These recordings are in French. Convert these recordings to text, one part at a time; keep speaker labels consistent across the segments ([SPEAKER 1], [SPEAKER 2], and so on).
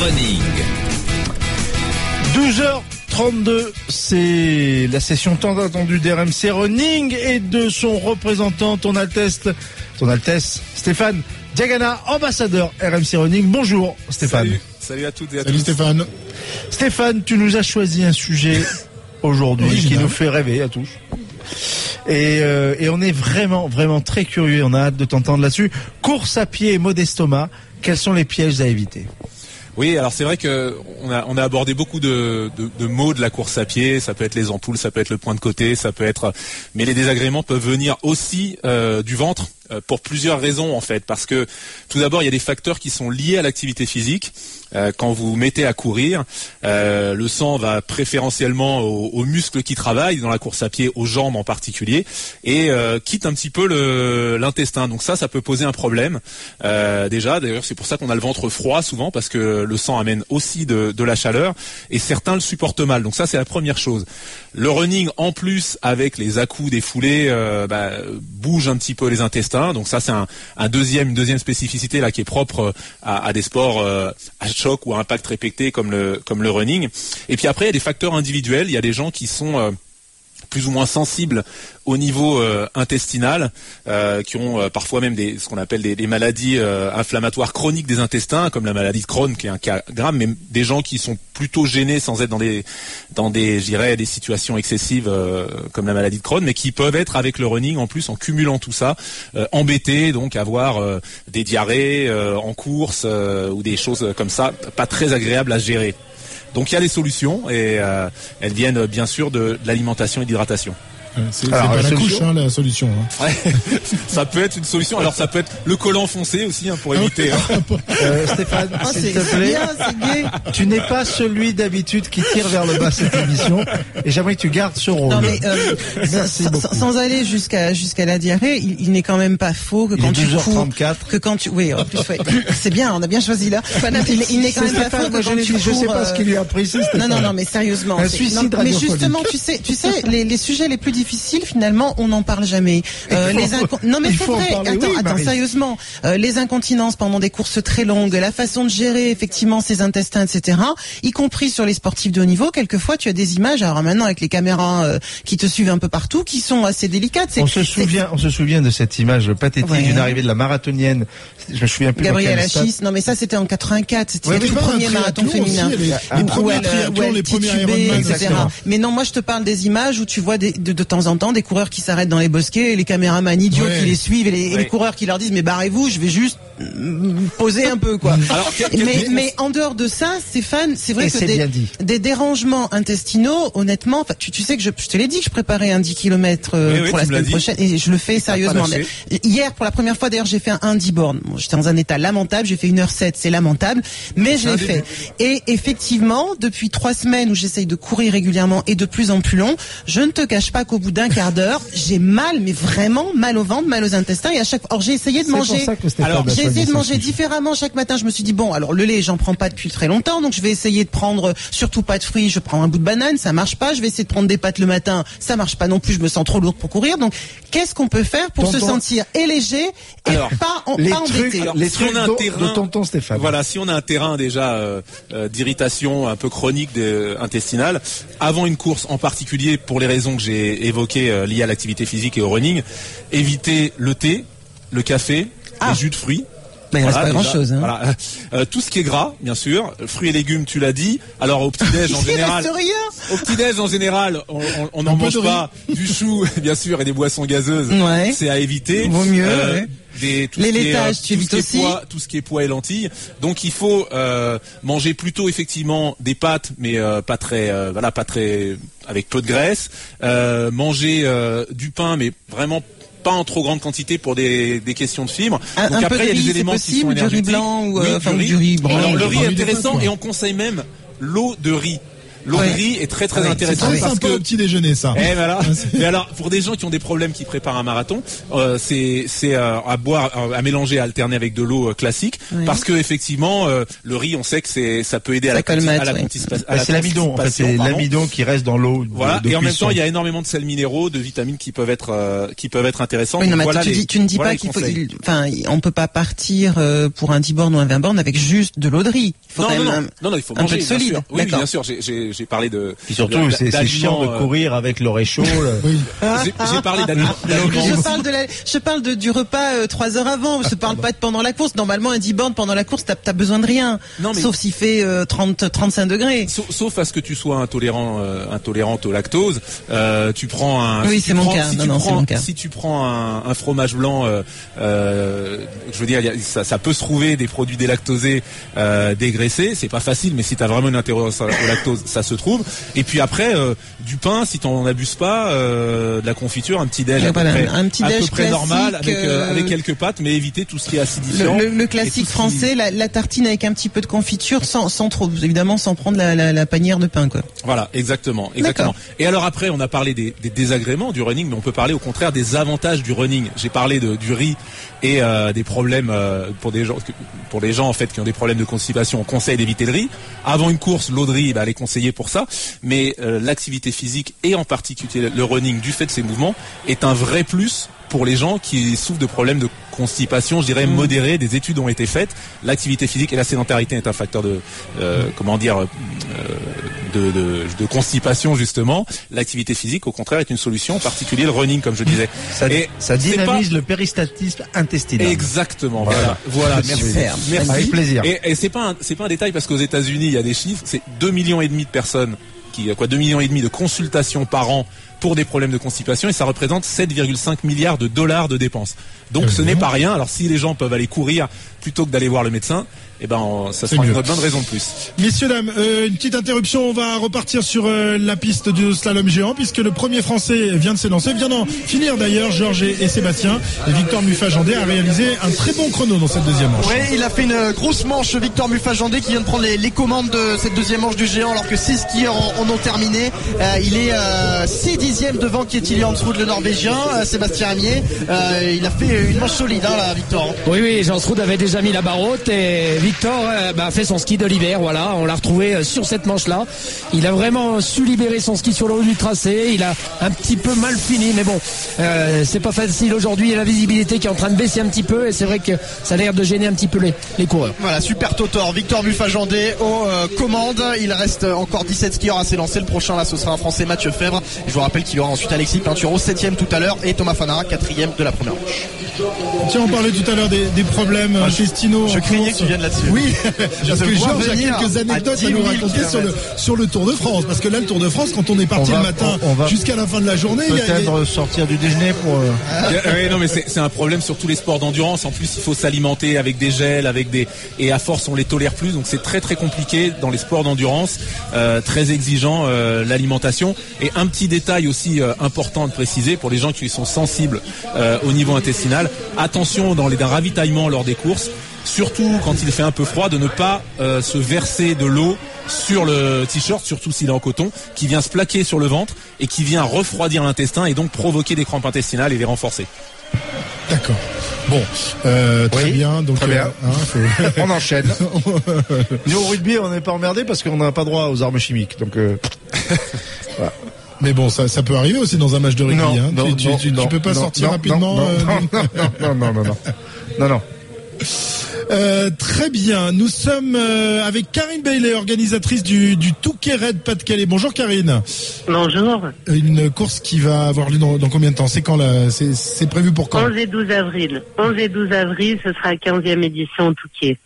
[SPEAKER 1] Running.
[SPEAKER 2] 12h32, c'est la session tant attendue d'RMC Running et de son représentant, ton Altesse, ton Altesse, Stéphane Diagana, ambassadeur RMC Running. Bonjour Stéphane.
[SPEAKER 3] Salut, Salut à toutes et à
[SPEAKER 4] Salut
[SPEAKER 3] tous.
[SPEAKER 4] Stéphane.
[SPEAKER 2] Stéphane, tu nous as choisi un sujet aujourd'hui qui nous fait rêver à tous. Et, euh, et on est vraiment, vraiment très curieux. On a hâte de t'entendre là-dessus. Course à pied et Modestoma, quels sont les pièges à éviter?
[SPEAKER 3] Oui, alors c'est vrai que on a, abordé beaucoup de, mots de la course à pied. Ça peut être les ampoules, ça peut être le point de côté, ça peut être. Mais les désagréments peuvent venir aussi euh, du ventre pour plusieurs raisons en fait. Parce que tout d'abord, il y a des facteurs qui sont liés à l'activité physique. Euh, quand vous mettez à courir, euh, le sang va préférentiellement aux, muscles qui travaillent dans la course à pied, aux jambes en particulier, et euh, quitte un petit peu l'intestin. Donc ça, ça peut poser un problème. Euh, déjà, d'ailleurs, c'est pour ça qu'on a le ventre froid souvent, parce que le sang amène aussi de, la chaleur, et certains le supportent mal. Donc ça, c'est la première chose. Le running, en plus, avec les à-coups des foulées, euh, bah, bouge un petit peu les intestins. Donc ça, c'est une deuxième spécificité qui est propre euh, à, à des sports euh, à choc ou à impact répété comme le comme le running. Et puis après, il y a des facteurs individuels. Il y a des gens qui sont euh, plus ou moins sensibles au niveau euh, intestinal, euh, qui ont euh, parfois même ce qu'on appelle des, maladies inflammatoires chroniques des intestins, comme la maladie de Crohn, qui est un cas grave, mais des gens qui sont plutôt gênés sans être dans des, dans des, je dirais, des situations excessives comme la maladie de Crohn, mais qui peuvent être avec le running en plus en cumulant tout ça, embêtés, donc avoir des diarrhées en course ou des choses comme ça, pas très agréables à gérer. Donc il y a des solutions et euh, elles viennent bien sûr de, de l'alimentation et d'hydratation.
[SPEAKER 4] Ouais, C'est pas
[SPEAKER 2] la
[SPEAKER 4] couche, hein, la solution. hein.
[SPEAKER 3] Ouais, ça peut être une solution. Alors ça peut être le collant foncé aussi hein, pour éviter. hein.
[SPEAKER 2] Euh, Stéphane,
[SPEAKER 5] Ah,
[SPEAKER 2] s'il te plaît,
[SPEAKER 5] bien,
[SPEAKER 2] tu n'es pas celui d'habitude qui tire vers le bas cette émission et j'aimerais que tu gardes ce rôle.
[SPEAKER 5] Non mais euh,
[SPEAKER 2] Merci
[SPEAKER 5] sans, aller jusqu'à jusqu'à la diarrhée, il, il n'est quand même pas faux que
[SPEAKER 2] Il
[SPEAKER 5] quand
[SPEAKER 2] est
[SPEAKER 5] tu cours,
[SPEAKER 2] 12h34.
[SPEAKER 5] que quand tu, oui, en plus, ouais. c'est bien, on a bien choisi là. Il, il n'est quand même pas faux que
[SPEAKER 2] je,
[SPEAKER 5] quand tu
[SPEAKER 2] dit, je sais
[SPEAKER 5] cours,
[SPEAKER 2] pas ce
[SPEAKER 5] euh,
[SPEAKER 2] qu'il lui a pris. c'est
[SPEAKER 5] Non, non, non, mais sérieusement.
[SPEAKER 2] Un suicide
[SPEAKER 5] non, Mais justement, tu sais, tu sais, les, les sujets les plus difficiles, finalement, on n'en parle jamais. Euh, les inco- non, mais c'est vrai.
[SPEAKER 2] parler,
[SPEAKER 5] attends,
[SPEAKER 2] oui,
[SPEAKER 5] attends, sérieusement, Euh, les incontinences pendant des courses très longues, la façon de gérer effectivement ses intestins, etc. Y compris sur les sportifs de haut niveau, quelquefois, tu as des images. Alors maintenant, avec les caméras euh, qui te suivent un peu partout, qui sont assez délicates.
[SPEAKER 2] On se souvient, on se souvient de cette image pathétique
[SPEAKER 5] Ouais.
[SPEAKER 2] d'une arrivée de la marathonienne. Je me souviens plus. dans
[SPEAKER 5] Gabriel
[SPEAKER 2] quel stade.
[SPEAKER 5] Achis, non mais ça c'était en 84, c'était
[SPEAKER 2] Ouais,
[SPEAKER 5] le tout premier marathon féminin.
[SPEAKER 4] aussi, les- les
[SPEAKER 5] Où elle, où elle
[SPEAKER 4] les premiers
[SPEAKER 5] titubait,
[SPEAKER 4] Ironman,
[SPEAKER 5] etc. Mais non, moi je te parle des images où tu vois des- de, de temps en temps des coureurs qui s'arrêtent dans les bosquets et les caméramans idiots
[SPEAKER 4] Ouais.
[SPEAKER 5] qui les suivent et les, et les
[SPEAKER 3] Ouais.
[SPEAKER 5] coureurs qui leur disent mais barrez-vous, je vais juste mm, poser un peu quoi.
[SPEAKER 3] Alors, quel- quel-
[SPEAKER 5] mais, mais en dehors de ça, Stéphane, c'est vrai
[SPEAKER 2] Et
[SPEAKER 5] que
[SPEAKER 2] c'est
[SPEAKER 5] des,
[SPEAKER 2] bien dit.
[SPEAKER 5] des dérangements intestinaux, honnêtement, tu, tu sais que je, je te l'ai dit que je préparais un 10 km
[SPEAKER 3] Oui, oui,
[SPEAKER 5] pour la
[SPEAKER 3] me l'as
[SPEAKER 5] semaine prochaine et je le fais sérieusement. Hier, pour la première fois, d'ailleurs, j'ai fait un, un 10 bornes. Bon, J'étais dans un état lamentable. J'ai fait une heure 7 c'est lamentable, mais je l'ai fait. Et effectivement, depuis trois semaines où j'essaye de courir régulièrement et de plus en plus long, je ne te cache pas qu'au bout d'un quart d'heure, j'ai mal, mais vraiment mal au ventre, mal aux intestins. Et à chaque, or j'ai essayé de manger.
[SPEAKER 3] Alors,
[SPEAKER 5] J'ai essayé de manger différemment chaque matin. Je me suis dit bon, alors le lait, j'en prends pas depuis très longtemps, donc je vais essayer de prendre euh, surtout pas de fruits. Je prends un bout de banane, ça marche pas. Je vais essayer de prendre des pâtes le matin, ça marche pas non plus. Je me sens trop lourde pour courir. Donc, qu'est-ce qu'on peut faire pour se sentir et léger et
[SPEAKER 3] Alors,
[SPEAKER 5] pas, en,
[SPEAKER 2] Les
[SPEAKER 5] pas
[SPEAKER 2] trucs,
[SPEAKER 5] embêté
[SPEAKER 2] les
[SPEAKER 3] si on
[SPEAKER 2] trucs
[SPEAKER 3] a un terrain-
[SPEAKER 2] de tonton Stéphane.
[SPEAKER 3] Voilà, si on a un terrain déjà euh, euh, d'irritation un peu chronique de- intestinale, avant une course en particulier, pour les raisons que j'ai évoquées euh, liées à l'activité physique et au running, éviter le thé, le café,
[SPEAKER 5] Ah.
[SPEAKER 3] les jus de fruits.
[SPEAKER 5] Il reste pas grand chose. Hein.
[SPEAKER 3] Voilà. Euh, tout ce qui est gras, bien sûr, fruits et légumes, tu l'as dit. Alors au petit-déj en
[SPEAKER 5] Il
[SPEAKER 3] général, au petit-déj en général, on- n'en mange pas du chou, bien sûr, et des boissons gazeuses.
[SPEAKER 5] Ouais.
[SPEAKER 3] C'est à éviter. Euh,
[SPEAKER 5] Vaut mieux, ouais.
[SPEAKER 3] des, tout
[SPEAKER 5] Les
[SPEAKER 3] est,
[SPEAKER 5] laitages,
[SPEAKER 3] euh,
[SPEAKER 5] tu
[SPEAKER 3] tout
[SPEAKER 5] évites
[SPEAKER 3] ce qui est
[SPEAKER 5] aussi.
[SPEAKER 3] pois- tout ce qui est pois et lentilles. Donc il faut euh, manger plutôt effectivement des pâtes, mais euh, pas très, euh, voilà, pas très avec peu de graisse. Euh, manger euh, du pain, mais vraiment pas en trop grande quantité pour des, des questions de fibres.
[SPEAKER 5] Un-
[SPEAKER 3] Donc
[SPEAKER 5] un
[SPEAKER 3] après
[SPEAKER 5] peu de
[SPEAKER 3] il y a des éléments qui
[SPEAKER 5] possible,
[SPEAKER 3] sont
[SPEAKER 5] du riz blanc ou, euh,
[SPEAKER 3] Oui,
[SPEAKER 5] enfin, ou du riz brun.
[SPEAKER 3] Alors le riz est intéressant et on conseille même l'eau de riz. L'Audry est très très
[SPEAKER 5] Oui,
[SPEAKER 3] intéressant
[SPEAKER 1] C'est
[SPEAKER 3] parce
[SPEAKER 1] sympa
[SPEAKER 3] que
[SPEAKER 1] au petit déjeuner, ça.
[SPEAKER 3] eh, voilà. Mais alors, pour des gens qui ont des problèmes qui préparent un marathon, euh, c'est c'est euh, à boire, euh, à mélanger, à alterner avec de l'eau euh, classique, parce que effectivement, euh, le riz, on sait que c'est ça peut aider à
[SPEAKER 5] Ça
[SPEAKER 3] la,
[SPEAKER 5] colmate,
[SPEAKER 3] à la contispa- à
[SPEAKER 2] Bah,
[SPEAKER 3] la
[SPEAKER 2] c'est l'amidon. En fait,
[SPEAKER 3] constipation,
[SPEAKER 2] c'est l'amidon qui reste dans l'eau. de-
[SPEAKER 3] Voilà.
[SPEAKER 2] de
[SPEAKER 3] et en même temps, il y a énormément de sels minéraux, de vitamines qui peuvent être euh, qui peuvent être intéressants.
[SPEAKER 5] Oui, non,
[SPEAKER 3] Donc
[SPEAKER 5] mais
[SPEAKER 3] voilà
[SPEAKER 5] tu,
[SPEAKER 3] les-
[SPEAKER 5] dis, tu ne dis
[SPEAKER 3] voilà
[SPEAKER 5] pas qu'il faut, enfin, on peut pas partir euh, pour un 10 bornes ou un 20 bornes avec juste de l'eau de riz. Il faut
[SPEAKER 3] Non,
[SPEAKER 5] quand
[SPEAKER 3] non,
[SPEAKER 5] même
[SPEAKER 3] non, il faut
[SPEAKER 5] un
[SPEAKER 3] manger,
[SPEAKER 5] peu de
[SPEAKER 3] bien
[SPEAKER 5] solide.
[SPEAKER 3] sûr. Oui, bien sûr. J'ai- J'ai parlé de.
[SPEAKER 2] Puis surtout, c'est chiant de
[SPEAKER 3] euh,
[SPEAKER 2] courir avec le réchaud. le-
[SPEAKER 1] Oui.
[SPEAKER 3] J'ai j'ai parlé d'aliments.
[SPEAKER 5] Je parle de la, je parle de, du repas euh, trois heures avant. Je parle pas de pendant la course. Normalement, un 10 bornes pendant la course, t'as as besoin de rien.
[SPEAKER 3] Non, mais-
[SPEAKER 5] Sauf s'il fait euh, 30, 35 degrés.
[SPEAKER 3] Sauf, sauf à ce que tu sois intolérant, euh, intolérante au lactose, euh, tu prends un.
[SPEAKER 5] Oui,
[SPEAKER 3] si
[SPEAKER 5] c'est mon
[SPEAKER 3] prends-
[SPEAKER 5] cas.
[SPEAKER 3] Si
[SPEAKER 5] Non,
[SPEAKER 3] tu
[SPEAKER 5] non, c'est
[SPEAKER 3] prends,
[SPEAKER 5] mon cas.
[SPEAKER 3] Si tu prends un, un fromage blanc, euh, euh, je veux dire, a- ça, ça peut se trouver des produits délactosés euh, dégraissés. C'est pas facile, mais si tu as vraiment une intolérance au lactose, ça se trouve. Et puis après, euh, du pain, si t'en abuses pas, euh, de la confiture, un petit déj à peu
[SPEAKER 5] Voilà,
[SPEAKER 3] près,
[SPEAKER 5] un petit
[SPEAKER 3] à peu
[SPEAKER 5] déj
[SPEAKER 3] près normal, avec, euh, avec quelques pâtes, mais éviter tout ce qui est acidifiant.
[SPEAKER 5] le- classique
[SPEAKER 3] qui-
[SPEAKER 5] français, la, la tartine avec un petit peu de confiture, sans, sans trop, évidemment, sans prendre la, la, la panière de pain, quoi.
[SPEAKER 3] Voilà, exactement, exactement. Et alors après, on a parlé des, des désagréments du running, mais on peut parler au contraire des avantages du running. J'ai parlé de, du riz et des problèmes pour des gens, pour les gens en fait qui ont des problèmes de constipation. On conseille d'éviter le riz. Avant une course, l'eau de riz, bah, elle est conseillée pour ça. Mais euh, l'activité physique et en particulier le running, du fait de ses mouvements, est un vrai plus pour les gens qui souffrent de problèmes de constipation, je dirais modérés. Des études ont été faites. L'activité physique et la sédentarité est un facteur de, euh, comment dire, euh, de, de, de constipation justement. L'activité physique, au contraire, est une solution, en particulier le running, comme je disais.
[SPEAKER 2] Ça,
[SPEAKER 3] Et
[SPEAKER 2] ça dynamise le péristatisme intestinal.
[SPEAKER 3] Exactement.
[SPEAKER 2] Voilà.
[SPEAKER 3] Voilà. Voilà. Merci. Merci.
[SPEAKER 2] Avec plaisir.
[SPEAKER 3] Et, et c'est pas un, c'est pas un détail parce qu'aux États-Unis, il y a des chiffres. C'est 2 millions et demi de personnes qui, quoi, 2 millions et demi de consultations par an pour des problèmes de constipation et ça représente 7,5 milliards de dollars de dépenses. Donc ce n'est pas rien. Alors si les gens peuvent aller courir plutôt que d'aller voir le médecin, eh ben on- ça sera une
[SPEAKER 1] mieux.
[SPEAKER 3] bonne raison de plus.
[SPEAKER 1] Messieurs, dames, euh, une petite interruption. On va repartir sur euh, la piste du slalom géant puisque le premier Français vient de s'élancer, vient d'en finir d'ailleurs, Georges et, et Sébastien. Et Victor Muffajandé a réalisé un très bon chrono dans cette deuxième manche.
[SPEAKER 4] Oui, il a fait une grosse manche, Victor Muffajandé, qui vient de prendre les, les commandes de cette deuxième manche du géant, alors que six skieurs en, en ont terminé. Euh, il est euh, 6 dixièmes devant Kjetil Hansrud, le Norvégien, euh, Sébastien Amier. Euh, il a fait une manche solide, hein, là, Victor.
[SPEAKER 6] Oui, oui, Jean Stroud avait déjà mis la barre haute et Victor euh, bah, a fait son ski de l'hiver. Voilà, on l'a retrouvé euh, sur cette manche-là. Il a vraiment su libérer son ski sur le haut du tracé. Il a un petit peu mal fini, mais bon, euh, c'est pas facile aujourd'hui. Il y a la visibilité qui est en train de baisser un petit peu et c'est vrai que ça a l'air de gêner un petit peu les, les coureurs.
[SPEAKER 4] Voilà, super Totor, Victor Muffajandé aux euh, commandes. Il reste encore 17 skieurs à s'élancer. Le prochain, là, ce sera un Français, Mathieu Fèvre. Je vous rappelle qu'il y aura ensuite Alexis Pinturo, 7ème tout à l'heure, et Thomas Fanara, 4ème de la première manche.
[SPEAKER 1] Tiens, on parlait tout à l'heure des, des problèmes euh, intestinaux.
[SPEAKER 4] je craignais que tu viennes là-dessus.
[SPEAKER 1] Oui, parce que Georges a quelques anecdotes à,
[SPEAKER 4] 10 000
[SPEAKER 1] nous raconter sur le, sur le Tour de France. Parce que là, le Tour de France, quand on est parti
[SPEAKER 2] On va-
[SPEAKER 1] le matin
[SPEAKER 2] on- on va
[SPEAKER 1] jusqu'à la fin de la journée, il y a-
[SPEAKER 2] Peut-être sortir du déjeuner pour. euh,
[SPEAKER 3] Euh, oui, non, mais c'est c'est un problème sur tous les sports d'endurance. En plus, il faut s'alimenter avec des gels, avec des et à force, on les tolère plus. Donc, c'est très très compliqué dans les sports d'endurance, euh, très exigeant euh, l'alimentation. Et un petit détail aussi euh, important de préciser pour les gens qui sont sensibles euh, au niveau intestinal. Attention dans les d'un ravitaillement lors des courses surtout quand il fait un peu froid, de ne pas euh, se verser de l'eau sur le t-shirt, surtout s'il est en coton, qui vient se plaquer sur le ventre et qui vient refroidir l'intestin et donc provoquer des crampes intestinales et les renforcer.
[SPEAKER 1] D'accord. Bon, euh, très bien. Donc,
[SPEAKER 2] très
[SPEAKER 1] euh, bien. Hein,
[SPEAKER 2] on enchaîne. Nous au rugby, on n'est pas emmerdé parce qu'on n'a pas droit aux armes chimiques. Donc, euh... voilà.
[SPEAKER 1] Mais bon, ça, ça peut arriver aussi dans un match de rugby.
[SPEAKER 2] Non,
[SPEAKER 1] hein.
[SPEAKER 2] non,
[SPEAKER 1] tu, peux pas sortir rapidement. Euh,
[SPEAKER 2] non, non, non, non, non, non, non.
[SPEAKER 1] Euh, très bien. Nous sommes euh, avec Karine Bailey, organisatrice du, du Touquet Red Pas-de-Calais. Bonjour Karine.
[SPEAKER 7] Bonjour.
[SPEAKER 1] Une course qui va avoir lieu dans, dans combien de temps? C'est quand là? C'est prévu pour quand?
[SPEAKER 7] 11 et 12 avril. 11 et 12 avril, ce sera la 15e édition au Touquet.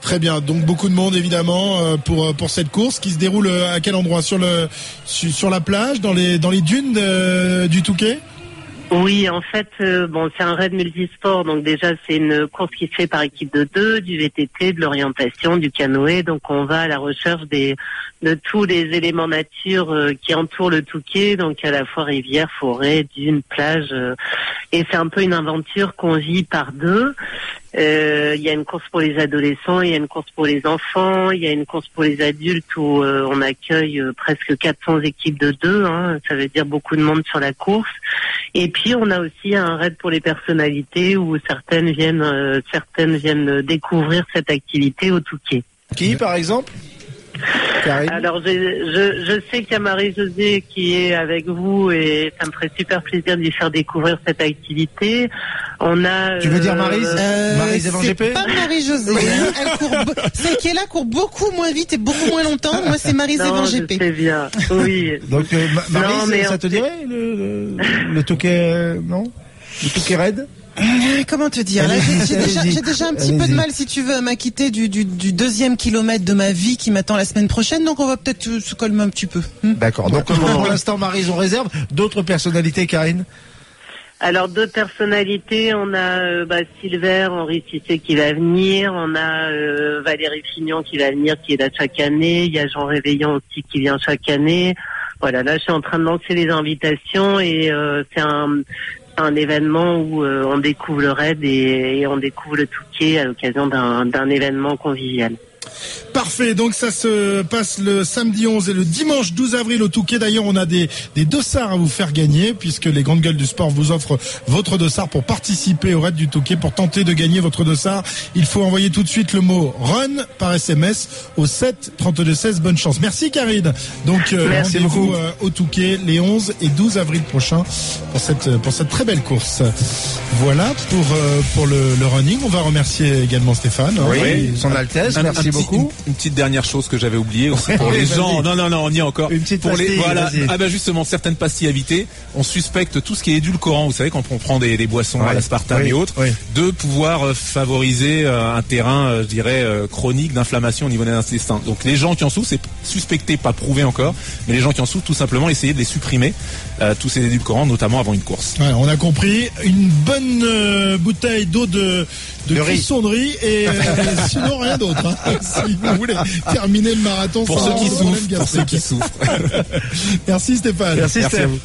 [SPEAKER 1] Très bien. Donc beaucoup de monde évidemment euh, pour pour cette course qui se déroule à quel endroit? Sur le sur, sur la plage, dans les dans les dunes du Touquet?
[SPEAKER 7] Oui, en fait, euh, bon, c'est un raid multisport, donc déjà c'est une course qui se fait par équipe de deux, du VTT, de l'orientation, du canoë. Donc on va à la recherche des de tous les éléments nature euh, qui entourent le Touquet, donc à la fois rivière, forêt, dunes, plage. euh, et c'est un peu une aventure qu'on vit par deux. Euh, Il y a une course pour les adolescents, il y a une course pour les enfants, il y a une course pour les adultes où euh, on accueille euh, presque 400 équipes de deux. Hein, ça veut dire beaucoup de monde sur la course. Et puis on a aussi un raid pour les personnalités où certaines viennent, certaines viennent découvrir cette activité au Touquet.
[SPEAKER 2] Qui, par exemple? Karine?
[SPEAKER 7] Alors je, je, je sais qu'il y a Marie-Josée qui est avec vous et ça me ferait super plaisir de lui faire découvrir cette activité. On a.
[SPEAKER 2] Tu veux dire
[SPEAKER 7] euh,
[SPEAKER 2] Maryse
[SPEAKER 5] Euh,
[SPEAKER 2] Maryse Evan
[SPEAKER 5] c'est pas Marie-Josée. Be- Celle qui est là court beaucoup moins vite et beaucoup moins longtemps. Moi, c'est Marie
[SPEAKER 7] Non,
[SPEAKER 5] Zévan
[SPEAKER 7] je
[SPEAKER 5] GP.
[SPEAKER 7] sais bien. Oui.
[SPEAKER 2] Donc, euh, Ma-
[SPEAKER 7] Non,
[SPEAKER 2] Maryse,
[SPEAKER 7] mais
[SPEAKER 2] ça te dirait le, le, le touquet, euh, non? Le touquet raid
[SPEAKER 5] Euh, Comment te dire j'ai- déjà, un petit peu de mal, si tu veux, à m'acquitter du, du, du deuxième kilomètre de ma vie qui m'attend la semaine prochaine. Donc, on va peut-être se calmer un petit peu. Hmm.
[SPEAKER 2] D'accord. Donc, pour l'instant, Maryse, on réserve. D'autres personnalités, Karine?
[SPEAKER 7] Alors d'autres personnalités, on a euh, bah, Silver, Henri Cissé qui va venir, on a euh, Valérie Fignon qui va venir, qui est là chaque année, il y a Jean Réveillon aussi qui vient chaque année. Voilà, là je suis en train de lancer les invitations et euh, c'est un, un événement où euh, on découvre le raid et, on découvre le Touquet à l'occasion d'un événement convivial.
[SPEAKER 1] Parfait, donc ça se passe le samedi 11 et le dimanche 12 avril au Touquet. D'ailleurs, on a des, des dossards à vous faire gagner puisque les grandes gueules du sport vous offrent votre dossard pour participer au raid du Touquet. Pour tenter de gagner votre dossard, il faut envoyer tout de suite le mot RUN par SMS au 7 32 16. Bonne chance. Merci Karine. Donc euh,
[SPEAKER 7] Merci
[SPEAKER 1] rendez-vous
[SPEAKER 2] beaucoup.
[SPEAKER 1] euh, au Touquet les 11 et 12 avril prochains pour cette, pour cette très belle course. Voilà pour, euh, pour le, le running. On va remercier également Stéphane. hein. Et-
[SPEAKER 2] Son Altesse,
[SPEAKER 3] Un-
[SPEAKER 2] merci
[SPEAKER 3] un petit-
[SPEAKER 2] beaucoup.
[SPEAKER 3] Une, une petite dernière chose que j'avais oubliée aussi pour les gens. Non, non, non, on y est encore.
[SPEAKER 2] Une petite
[SPEAKER 3] pour les, voilà. Ah bah justement, certaines pastilles à éviter. On suspecte tout ce qui est édulcorant. Vous savez, quand on prend des, des boissons à
[SPEAKER 2] Ouais.
[SPEAKER 3] l'aspartame
[SPEAKER 2] Oui,
[SPEAKER 3] et autres,
[SPEAKER 2] oui.
[SPEAKER 3] de pouvoir euh, favoriser euh, un terrain, euh, je dirais, chronique d'inflammation au niveau des intestins. Donc les gens qui en souffrent, c'est suspecté, pas prouvé encore, mais les gens qui en souffrent, tout simplement, essayer de les supprimer, euh, tous ces édulcorants, notamment avant une course.
[SPEAKER 1] Voilà, on a compris. Une bonne euh, bouteille d'eau de, de, et euh, sinon rien d'autre. hein. si vous voulez terminer le marathon
[SPEAKER 3] Pour
[SPEAKER 1] sans
[SPEAKER 3] ceux qui
[SPEAKER 1] problème
[SPEAKER 3] souffrent, pour ceux
[SPEAKER 1] gastrique.
[SPEAKER 3] qui souffrent.
[SPEAKER 1] Merci Stéphane.
[SPEAKER 2] Merci,
[SPEAKER 3] Merci vous.